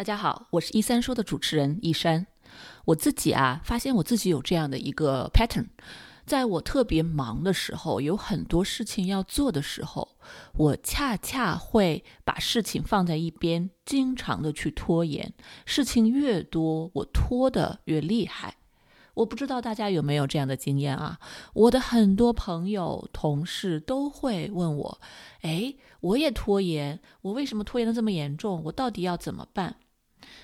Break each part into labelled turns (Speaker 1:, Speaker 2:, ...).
Speaker 1: 大家好，我是一三说的主持人一山。我自己啊，发现我自己有这样的一个 pattern，在我特别忙的时候，有很多事情要做的时候，我恰恰会把事情放在一边，经常的去拖延。事情越多，我拖的越厉害。我不知道大家有没有这样的经验啊？我的很多朋友、同事都会问我：“哎，我也拖延，我为什么拖延的这么严重？我到底要怎么办？”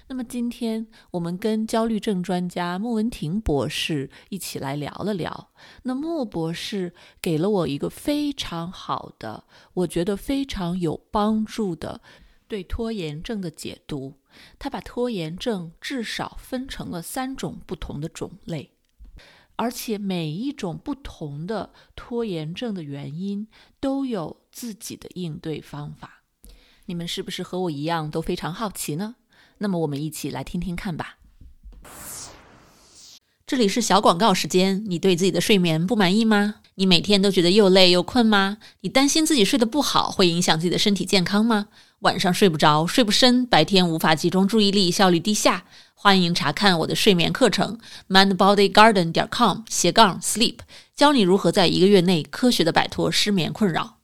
Speaker 1: 那么今天我们跟焦虑症专家穆文婷博士一起来聊了聊。那穆博士给了我一个非常好的，我觉得非常有帮助的对拖延症的解读。他把拖延症至少分成了三种不同的种类，而且每一种不同的拖延症的原因都有自己的应对方法。你们是不是和我一样都非常好奇呢？那么我们一起来听听看吧。这里是小广告时间。你对自己的睡眠不满意吗？你每天都觉得又累又困吗？你担心自己睡得不好会影响自己的身体健康吗？晚上睡不着，睡不深，白天无法集中注意力，效率低下。欢迎查看我的睡眠课程，mindbodygarden 点 com 斜杠 sleep，教你如何在一个月内科学的摆脱失眠困扰。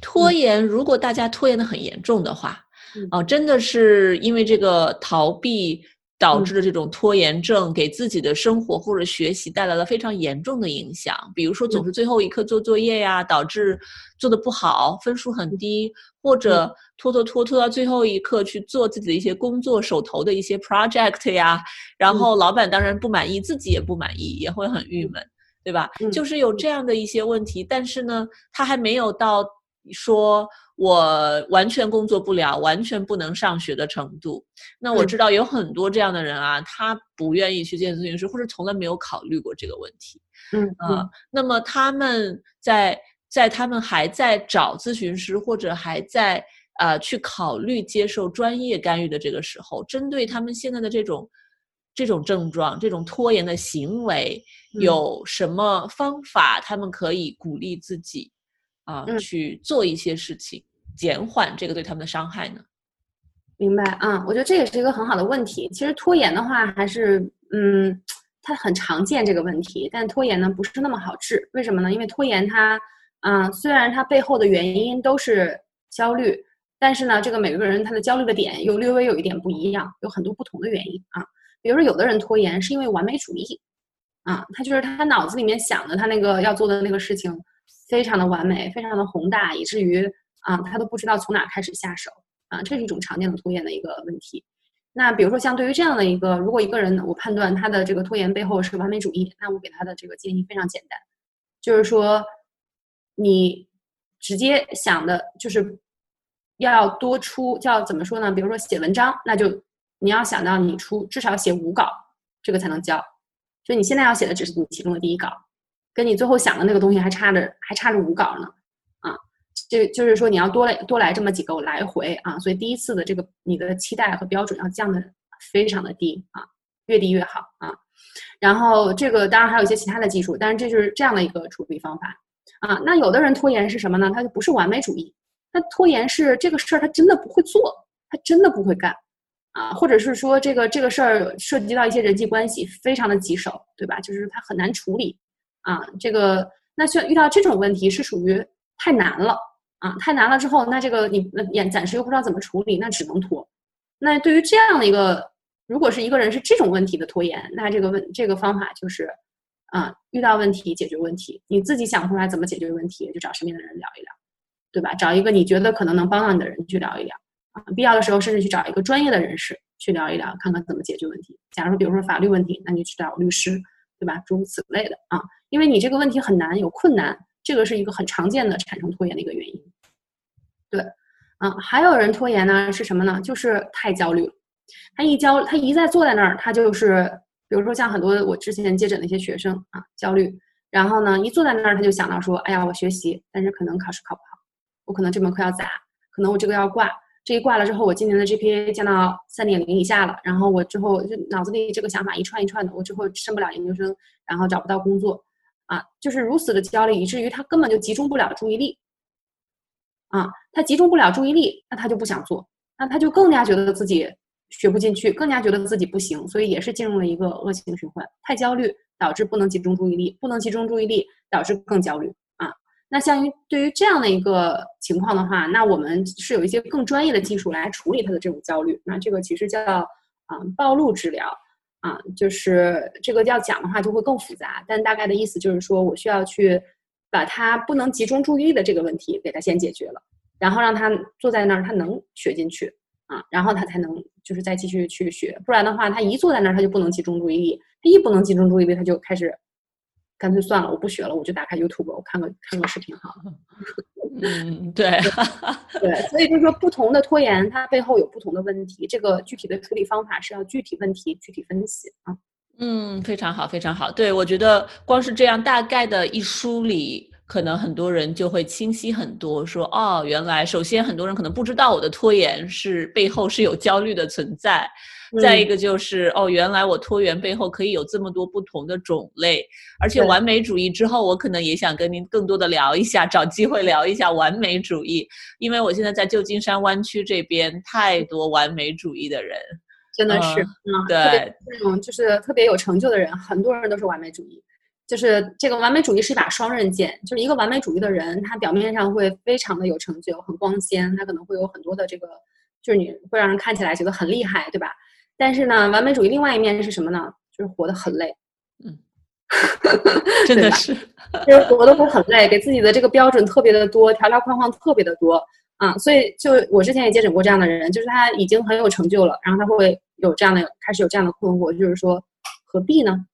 Speaker 1: 拖延，如果大家拖延的很严重的话。哦，真的是因为这个逃避导致的这种拖延症，给自己的生活或者学习带来了非常严重的影响。比如说，总是最后一刻做作业呀，导致做的不好，分数很低；或者拖拖拖拖到最后一刻去做自己的一些工作、手头的一些 project 呀，然后老板当然不满意，自己也不满意，也会很郁闷，对吧？就是有这样的一些问题，但是呢，他还没有到。说我完全工作不了，完全不能上学的程度。那我知道有很多这样的人啊，他不愿意去见咨询师，或者从来没有考虑过这个问题。
Speaker 2: 嗯
Speaker 1: 啊，那么他们在在他们还在找咨询师，或者还在呃去考虑接受专业干预的这个时候，针对他们现在的这种这种症状、这种拖延的行为，有什么方法他们可以鼓励自己？啊，去做一些事情，减缓这个对他们的伤害呢？
Speaker 2: 明白啊，我觉得这也是一个很好的问题。其实拖延的话，还是嗯，它很常见这个问题，但拖延呢不是那么好治。为什么呢？因为拖延它，嗯，虽然它背后的原因都是焦虑，但是呢，这个每个人他的焦虑的点又略微有一点不一样，有很多不同的原因啊。比如说，有的人拖延是因为完美主义，啊，他就是他脑子里面想的他那个要做的那个事情。非常的完美，非常的宏大，以至于啊，他都不知道从哪开始下手啊，这是一种常见的拖延的一个问题。那比如说，像对于这样的一个，如果一个人我判断他的这个拖延背后是完美主义，那我给他的这个建议非常简单，就是说，你直接想的就是要多出，叫怎么说呢？比如说写文章，那就你要想到你出至少写五稿，这个才能交。所以你现在要写的只是你其中的第一稿。跟你最后想的那个东西还差着，还差着五稿呢，啊，这就是说你要多来多来这么几个来回啊，所以第一次的这个你的期待和标准要降的非常的低啊，越低越好啊。然后这个当然还有一些其他的技术，但是这就是这样的一个处理方法啊。那有的人拖延是什么呢？他就不是完美主义，他拖延是这个事儿他真的不会做，他真的不会干啊，或者是说这个这个事儿涉及到一些人际关系，非常的棘手，对吧？就是他很难处理。啊，这个那像遇到这种问题是属于太难了啊，太难了之后，那这个你那也暂时又不知道怎么处理，那只能拖。那对于这样的一个，如果是一个人是这种问题的拖延，那这个问这个方法就是，啊，遇到问题解决问题，你自己想不出来怎么解决问题，就找身边的人聊一聊，对吧？找一个你觉得可能能帮到你的人去聊一聊，啊，必要的时候甚至去找一个专业的人士去聊一聊，看看怎么解决问题。假如比如说法律问题，那你去找律师。对吧？诸如此类的啊，因为你这个问题很难，有困难，这个是一个很常见的产生拖延的一个原因。对，啊，还有人拖延呢，是什么呢？就是太焦虑了。他一焦，他一再坐在那儿，他就是，比如说像很多我之前接诊的一些学生啊，焦虑，然后呢，一坐在那儿，他就想到说，哎呀，我学习，但是可能考试考不好，我可能这门课要砸，可能我这个要挂。这一挂了之后，我今年的 GPA 降到三点零以下了。然后我之后就脑子里这个想法一串一串的，我之后升不了研究生，然后找不到工作，啊，就是如此的焦虑，以至于他根本就集中不了注意力。啊，他集中不了注意力，那他就不想做，那他就更加觉得自己学不进去，更加觉得自己不行，所以也是进入了一个恶性循环。太焦虑导致不能集中注意力，不能集中注意力导致更焦虑啊。那像于对于这样的一个情况的话，那我们是有一些更专业的技术来处理他的这种焦虑。那这个其实叫啊暴露治疗啊，就是这个要讲的话就会更复杂，但大概的意思就是说我需要去把他不能集中注意的这个问题给他先解决了。然后让他坐在那儿，他能学进去啊，然后他才能就是再继续去学，不然的话，他一坐在那儿他就不能集中注意力，他一不能集中注意力，他就开始干脆算了，我不学了，我就打开 YouTube，我看个看个视频好了。
Speaker 1: 嗯，对，
Speaker 2: 对，所以就是说，不同的拖延它背后有不同的问题，这个具体的处理方法是要具体问题具体分析啊。
Speaker 1: 嗯，非常好，非常好。对我觉得光是这样大概的一梳理。可能很多人就会清晰很多，说哦，原来首先很多人可能不知道我的拖延是背后是有焦虑的存在，再一个就是哦，原来我拖延背后可以有这么多不同的种类，而且完美主义之后，我可能也想跟您更多的聊一下，找机会聊一下完美主义，因为我现在在旧金山湾区这边太多完美主义的人，
Speaker 2: 真的是，嗯，对，那种就是特别有成就的人，很多人都是完美主义。就是这个完美主义是一把双刃剑，就是一个完美主义的人，他表面上会非常的有成就，很光鲜，他可能会有很多的这个，就是你会让人看起来觉得很厉害，对吧？但是呢，完美主义另外一面是什么呢？就是活得很累，
Speaker 1: 嗯，真的是，
Speaker 2: 就是活得会很累，给自己的这个标准特别的多，条条框框特别的多啊，所以就我之前也接诊过这样的人，就是他已经很有成就了，然后他会有这样的开始有这样的困惑，就是说何必呢？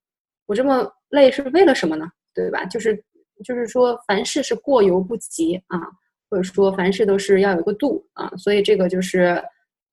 Speaker 2: 我这么。累是为了什么呢？对吧？就是就是说，凡事是过犹不及啊，或者说凡事都是要有个度啊，所以这个就是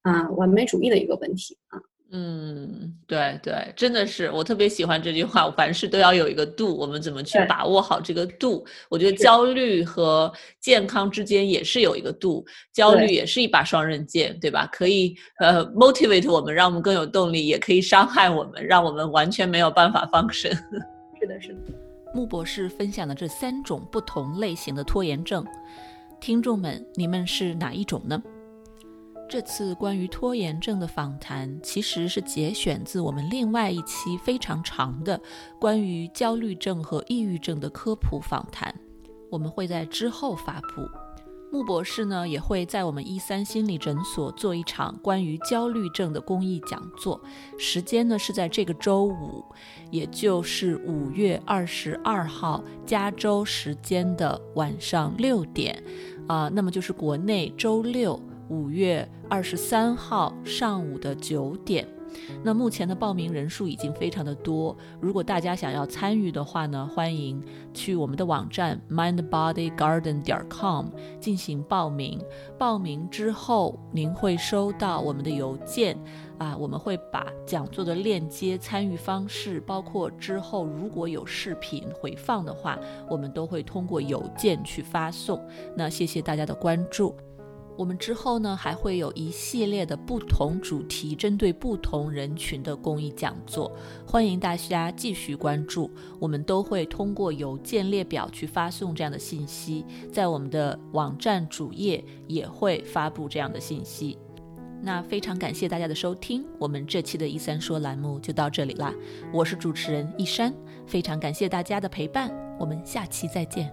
Speaker 2: 啊，完美主义的一个问题啊。
Speaker 1: 嗯，对对，真的是我特别喜欢这句话，凡事都要有一个度，我们怎么去把握好这个度？我觉得焦虑和健康之间也是有一个度，焦虑也是一把双刃剑，对吧？可以呃 motivate 我们，让我们更有动力，也可以伤害我们，让我们完全没有办法放生。
Speaker 2: 是的，是的。
Speaker 1: 穆博士分享的这三种不同类型的拖延症，听众们，你们是哪一种呢？这次关于拖延症的访谈，其实是节选自我们另外一期非常长的关于焦虑症和抑郁症的科普访谈，我们会在之后发布。穆博士呢也会在我们一三心理诊所做一场关于焦虑症的公益讲座，时间呢是在这个周五，也就是五月二十二号加州时间的晚上六点，啊，那么就是国内周六五月二十三号上午的九点。那目前的报名人数已经非常的多，如果大家想要参与的话呢，欢迎去我们的网站 mindbodygarden 点 com 进行报名。报名之后，您会收到我们的邮件，啊，我们会把讲座的链接、参与方式，包括之后如果有视频回放的话，我们都会通过邮件去发送。那谢谢大家的关注。我们之后呢，还会有一系列的不同主题，针对不同人群的公益讲座，欢迎大家继续关注。我们都会通过邮件列表去发送这样的信息，在我们的网站主页也会发布这样的信息。那非常感谢大家的收听，我们这期的“一三说”栏目就到这里啦。我是主持人一山，非常感谢大家的陪伴，我们下期再见。